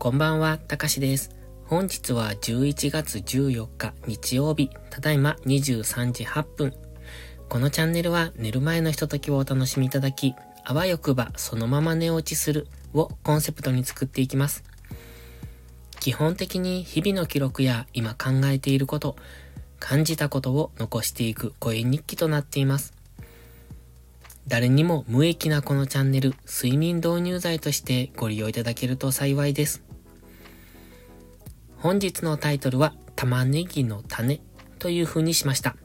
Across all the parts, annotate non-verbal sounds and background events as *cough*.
こんばんは、たかしです。本日は11月14日日曜日、ただいま23時8分。このチャンネルは寝る前のひとときをお楽しみいただき、あわよくばそのまま寝落ちするをコンセプトに作っていきます。基本的に日々の記録や今考えていること、感じたことを残していく声日記となっています。誰にも無益なこのチャンネル、睡眠導入剤としてご利用いただけると幸いです。本日のタイトルは、玉ねぎの種という風にしました。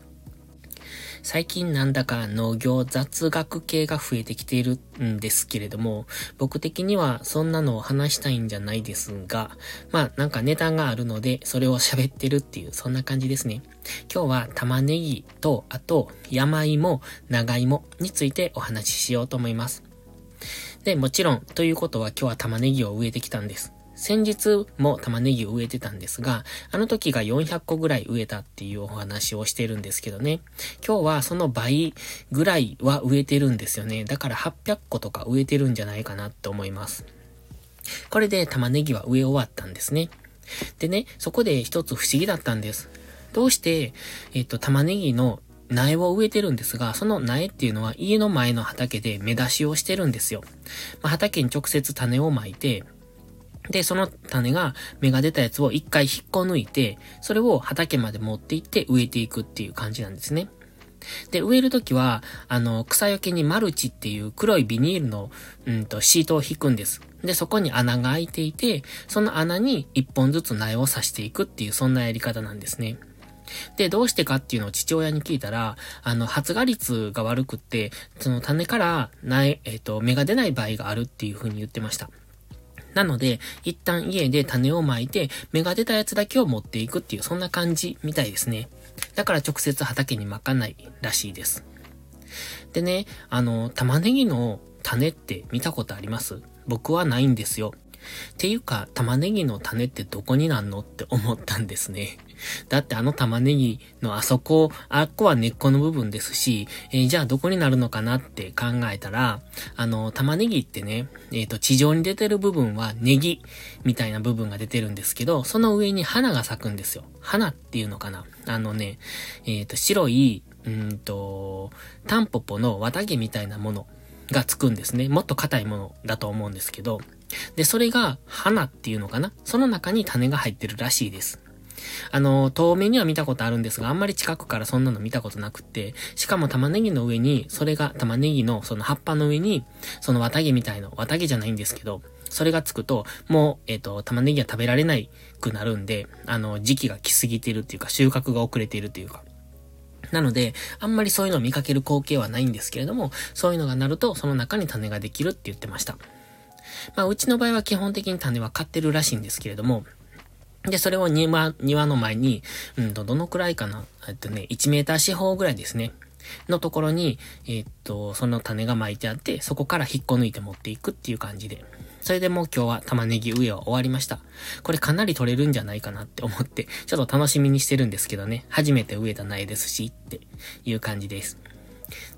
最近なんだか農業雑学系が増えてきているんですけれども、僕的にはそんなのを話したいんじゃないですが、まあなんかネタがあるので、それを喋ってるっていう、そんな感じですね。今日は玉ねぎと、あと山芋、長芋についてお話ししようと思います。で、もちろん、ということは今日は玉ねぎを植えてきたんです。先日も玉ねぎを植えてたんですが、あの時が400個ぐらい植えたっていうお話をしてるんですけどね。今日はその倍ぐらいは植えてるんですよね。だから800個とか植えてるんじゃないかなって思います。これで玉ねぎは植え終わったんですね。でね、そこで一つ不思議だったんです。どうして、えっと、玉ねぎの苗を植えてるんですが、その苗っていうのは家の前の畑で芽出しをしてるんですよ。まあ、畑に直接種をまいて、で、その種が芽が出たやつを一回引っこ抜いて、それを畑まで持って行って植えていくっていう感じなんですね。で、植えるときは、あの、草よけにマルチっていう黒いビニールの、うんと、シートを引くんです。で、そこに穴が開いていて、その穴に一本ずつ苗を刺していくっていう、そんなやり方なんですね。で、どうしてかっていうのを父親に聞いたら、あの、発芽率が悪くって、その種から苗、えっ、ー、と、芽が出ない場合があるっていうふうに言ってました。なので、一旦家で種をまいて、芽が出たやつだけを持っていくっていう、そんな感じみたいですね。だから直接畑にまかないらしいです。でね、あの、玉ねぎの種って見たことあります？僕はないんですよ。っていうか、玉ねぎの種ってどこになんのって思ったんですね。だってあの玉ねぎのあそこ、あっこは根っこの部分ですし、えー、じゃあどこになるのかなって考えたら、あの、玉ねぎってね、えっ、ー、と、地上に出てる部分はネギみたいな部分が出てるんですけど、その上に花が咲くんですよ。花っていうのかなあのね、えっ、ー、と、白い、うんと、タンポポの綿毛みたいなものがつくんですね。もっと硬いものだと思うんですけど、で、それが花っていうのかなその中に種が入ってるらしいです。あの、遠目には見たことあるんですが、あんまり近くからそんなの見たことなくって、しかも玉ねぎの上に、それが玉ねぎのその葉っぱの上に、その綿毛みたいな、綿毛じゃないんですけど、それがつくと、もう、えっ、ー、と、玉ねぎは食べられなくなるんで、あの、時期が来すぎてるっていうか、収穫が遅れているっていうか、なので、あんまりそういうのを見かける光景はないんですけれども、そういうのがなると、その中に種ができるって言ってました。まあ、うちの場合は基本的に種は買ってるらしいんですけれども、で、それを庭、庭の前に、うんと、どのくらいかなえっとね、1メーター四方ぐらいですね。のところに、えっと、その種が巻いてあって、そこから引っこ抜いて持っていくっていう感じで。それでもう今日は玉ねぎ植えは終わりました。これかなり取れるんじゃないかなって思って、ちょっと楽しみにしてるんですけどね。初めて植えた苗ですし、っていう感じです。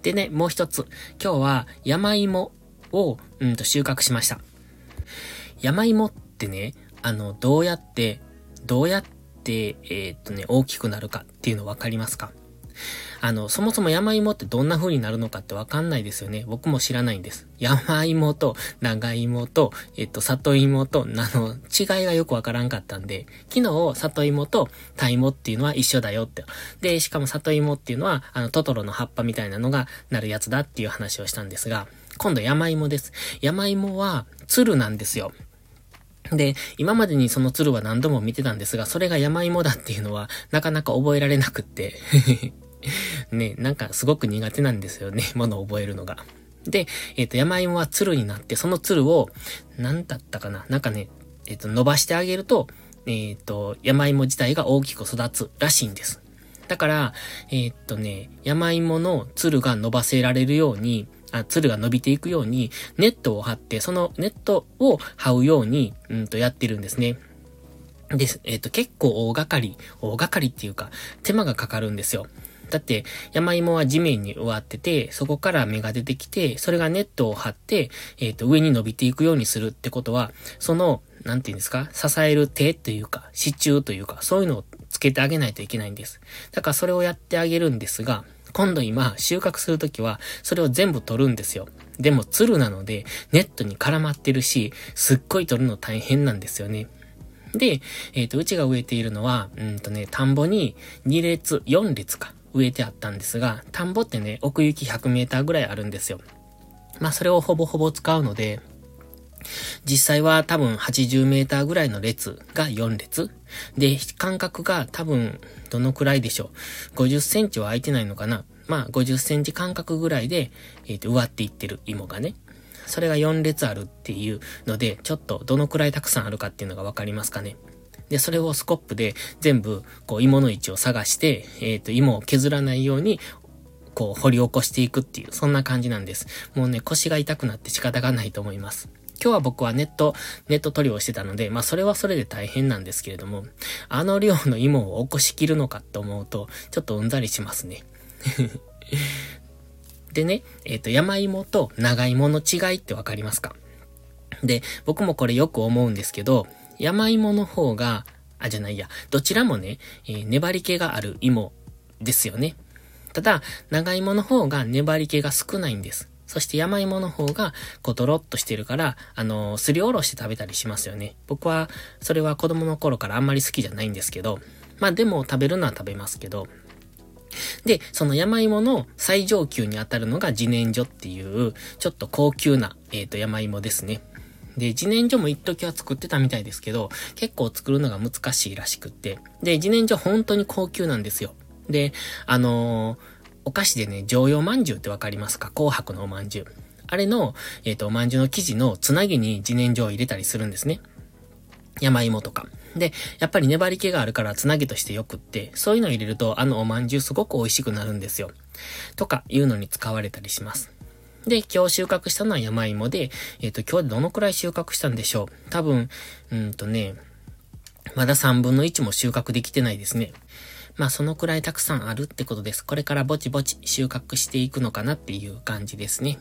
でね、もう一つ。今日は山芋を、うんと収穫しました。山芋ってね、あの、どうやってどうやって、えー、っとね、大きくなるかっていうの分かりますか？あの、そもそも山芋ってどんな風になるのかってわかんないですよね。僕も知らないんです。山芋と長芋と、えっと、里芋と、あの、違いがよくわからんかったんで、昨日、里芋とタ芋っていうのは一緒だよって。で、しかも里芋っていうのは、あの、トトロの葉っぱみたいなのがなるやつだっていう話をしたんですが、今度山芋です。山芋は、鶴なんですよ。で、今までにその鶴は何度も見てたんですが、それが山芋だっていうのは、なかなか覚えられなくって *laughs* ね、なんかすごく苦手なんですよね、*laughs* ものを覚えるのが。で、えっ、ー、と、山芋は鶴になって、その鶴を、なんだったかな、なんかね、えっ、ー、と、伸ばしてあげると、えっ、ー、と、山芋自体が大きく育つらしいんです。だから、えっとね、山芋の鶴が伸ばせられるように、あ、鶴が伸びていくように、ネットを張って、そのネットを這うように、うんとやってるんですね。です。えっ、ー、と、結構大掛かり、大掛かりっていうか、手間がかかるんですよ。だって、山芋は地面に植わってて、そこから芽が出てきて、それがネットを張って、えっ、ー、と、上に伸びていくようにするってことは、その、なんていうんですか、支える手というか、支柱というか、そういうのをつけてあげないといけないんです。だからそれをやってあげるんですが、今度今、収穫するときは、それを全部取るんですよ。でも、ツルなので、ネットに絡まってるし、すっごい取るの大変なんですよね。で、えっ、ー、と、うちが植えているのは、うんとね、田んぼに2列、4列か、植えてあったんですが、田んぼってね、奥行き100メーターぐらいあるんですよ。まあ、それをほぼほぼ使うので、実際は多分80メーターぐらいの列が4列。で、間隔が多分どのくらいでしょう。50センチは空いてないのかな。まあ50センチ間隔ぐらいで、えっ、ー、と、植わっていってる芋がね。それが4列あるっていうので、ちょっとどのくらいたくさんあるかっていうのがわかりますかね。で、それをスコップで全部、こう、芋の位置を探して、えっ、ー、と、芋を削らないように、こう、掘り起こしていくっていう、そんな感じなんです。もうね、腰が痛くなって仕方がないと思います。今日は僕はネット、ネット取りをしてたので、まあそれはそれで大変なんですけれども、あの量の芋を起こしきるのかと思うと、ちょっとうんざりしますね。*laughs* でね、えっ、ー、と、山芋と長芋の違いってわかりますか？で、僕もこれよく思うんですけど、山芋の方が、あ、じゃないや、どちらもね、えー、粘り気がある芋ですよね。ただ、長芋の方が粘り気が少ないんです。そして山芋の方が、こう、ドロッとしてるから、あの、すりおろして食べたりしますよね。僕は、それは子供の頃からあんまり好きじゃないんですけど、まあでも食べるのは食べますけど、で、その山芋の最上級にあたるのが自然薯っていう、ちょっと高級な、えっ、ー、と、山芋ですね。で、自然薯も一時は作ってたみたいですけど、結構作るのが難しいらしくって。で、自然薯本当に高級なんですよ。で、あのー、お菓子でね、常用まんじゅうってわかりますか？紅白のおまんじゅう。あれの、えっ、ー、と、おまんじゅうの生地のつなぎに自然薯を入れたりするんですね。山芋とか。で、やっぱり粘り気があるからつなぎとしてよくって、そういうのを入れるとあのおまんじゅうすごく美味しくなるんですよ。とかいうのに使われたりします。で、今日収穫したのは山芋で、えっ、ー、と、今日でどのくらい収穫したんでしょう？多分、うんとね、まだ3分の1も収穫できてないですね。まあそのくらいたくさんあるってことです。これからぼちぼち収穫していくのかなっていう感じですね。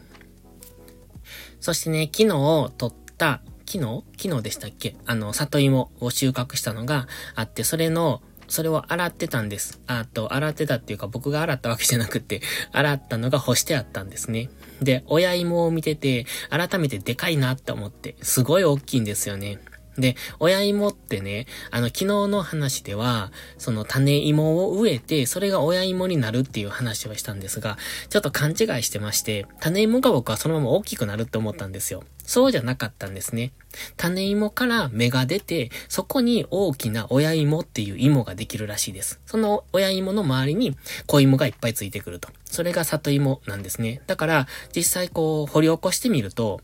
そしてね、昨日取った昨日？昨日でしたっけ？あの、里芋を収穫したのがあって、それの、それを洗ってたんです。あと、洗ってたっていうか僕が洗ったわけじゃなくて、洗ったのが干してあったんですね。で、親芋を見てて、改めてでかいなって思って、すごい大きいんですよね。で、親芋ってね、あの、昨日の話では、その種芋を植えて、それが親芋になるっていう話をしたんですが、ちょっと勘違いしてまして、種芋が僕はそのまま大きくなるって思ったんですよ。そうじゃなかったんですね。種芋から芽が出て、そこに大きな親芋っていう芋ができるらしいです。その親芋の周りに小芋がいっぱいついてくると。それが里芋なんですね。だから、実際こう、掘り起こしてみると、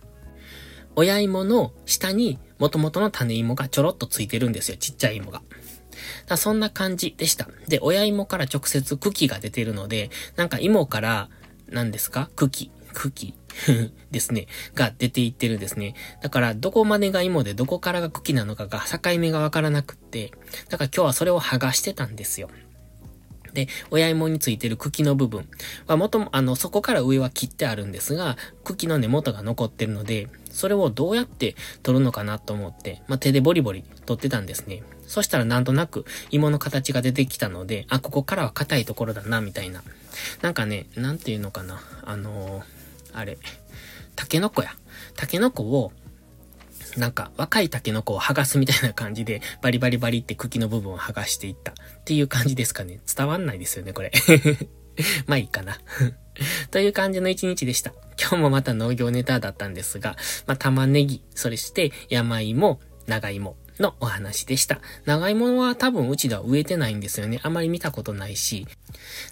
親芋の下に元々の種芋がちょろっとついてるんですよ。ちっちゃい芋が。だそんな感じでした。で、親芋から直接茎が出てるので、なんか芋から、何ですか？茎、茎 *laughs* ですね。が出ていってるんですね。だから、どこまでが芋でどこからが茎なのかが境目がわからなくって、だから今日はそれを剥がしてたんですよ。で、親芋についてる茎の部分は元も、あの、そこから上は切ってあるんですが、茎の根元が残ってるので、それをどうやって取るのかなと思って、まあ、手でボリボリ取ってたんですね。そしたらなんとなく芋の形が出てきたので、あ、ここからは硬いところだな、みたいな。なんかね、なんていうのかな。あのー、あれ、タケノコや。タケノコをなんか若いタケノコを剥がすみたいな感じで、バリバリバリって茎の部分を剥がしていったっていう感じですかね。伝わんないですよね、これ。*laughs* まあいいかな *laughs* という感じの一日でした。今日もまた農業ネタだったんですが、まあ玉ねぎ、それして山芋、長芋のお話でした。長芋は多分うちでは植えてないんですよね。あまり見たことないし。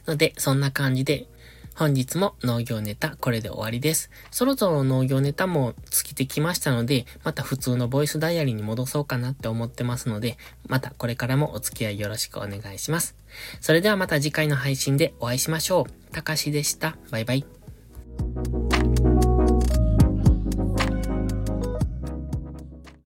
ので、そんな感じで、本日も農業ネタこれで終わりです。そろそろ農業ネタも尽きてきましたので、また普通のボイスダイアリーに戻そうかなって思ってますので、またこれからもお付き合いよろしくお願いします。それではまた次回の配信でお会いしましょう。たかしでした。バイバイ。